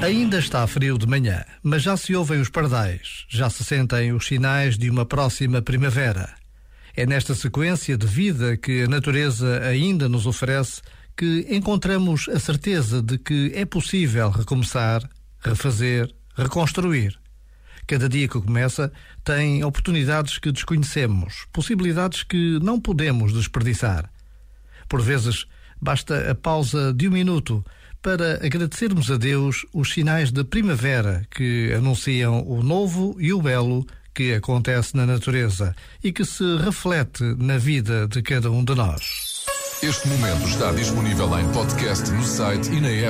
Ainda está frio de manhã, mas já se ouvem os pardais, já se sentem os sinais de uma próxima primavera. É nesta sequência de vida que a natureza ainda nos oferece que encontramos a certeza de que é possível recomeçar, refazer, reconstruir. Cada dia que começa tem oportunidades que desconhecemos, possibilidades que não podemos desperdiçar. Por vezes, basta a pausa de um minuto para agradecermos a Deus os sinais de primavera que anunciam o novo e o belo que acontece na natureza e que se reflete na vida de cada um de nós. Este momento está disponível em podcast no site e na app.